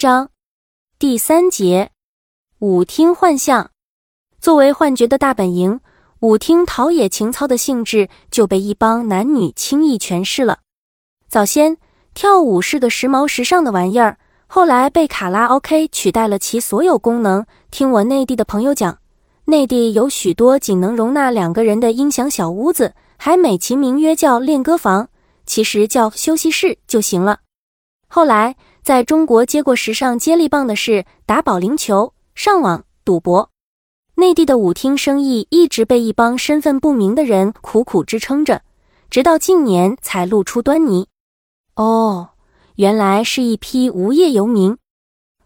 章第三节舞厅幻象。作为幻觉的大本营，舞厅陶冶情操的性质就被一帮男女轻易诠释了。早先，跳舞是个时髦时尚的玩意儿，后来被卡拉 OK 取代了其所有功能。听我内地的朋友讲，内地有许多仅能容纳两个人的音响小屋子，还美其名曰叫练歌房，其实叫休息室就行了。后来，在中国接过时尚接力棒的是打保龄球、上网、赌博。内地的舞厅生意一直被一帮身份不明的人苦苦支撑着，直到近年才露出端倪。哦，原来是一批无业游民，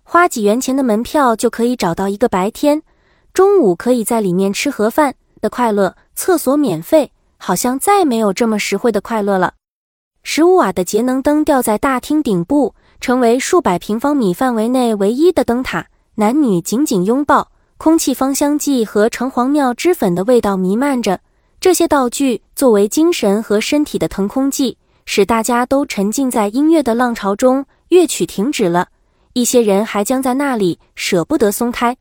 花几元钱的门票就可以找到一个白天，中午可以在里面吃盒饭的快乐，厕所免费，好像再没有这么实惠的快乐了。十五瓦的节能灯吊在大厅顶部，成为数百平方米范围内唯一的灯塔。男女紧紧拥抱，空气芳香剂和城隍庙脂粉的味道弥漫着。这些道具作为精神和身体的腾空剂，使大家都沉浸在音乐的浪潮中。乐曲停止了，一些人还僵在那里，舍不得松开，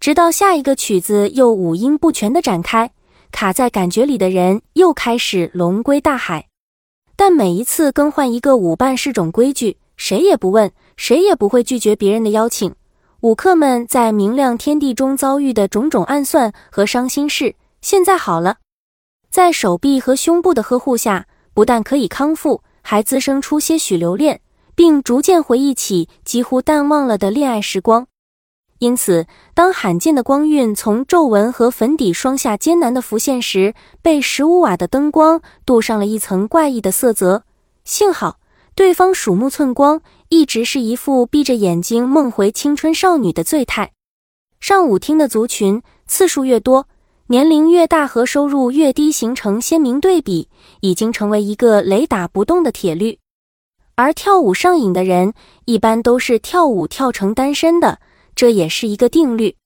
直到下一个曲子又五音不全的展开。卡在感觉里的人又开始龙归大海。但每一次更换一个舞伴是种规矩，谁也不问，谁也不会拒绝别人的邀请。舞客们在明亮天地中遭遇的种种暗算和伤心事，现在好了，在手臂和胸部的呵护下，不但可以康复，还滋生出些许留恋，并逐渐回忆起几乎淡忘了的恋爱时光。因此，当罕见的光晕从皱纹和粉底霜下艰难地浮现时，被十五瓦的灯光镀上了一层怪异的色泽。幸好，对方鼠目寸光，一直是一副闭着眼睛梦回青春少女的醉态。上舞厅的族群次数越多，年龄越大和收入越低，形成鲜明对比，已经成为一个雷打不动的铁律。而跳舞上瘾的人，一般都是跳舞跳成单身的。这也是一个定律。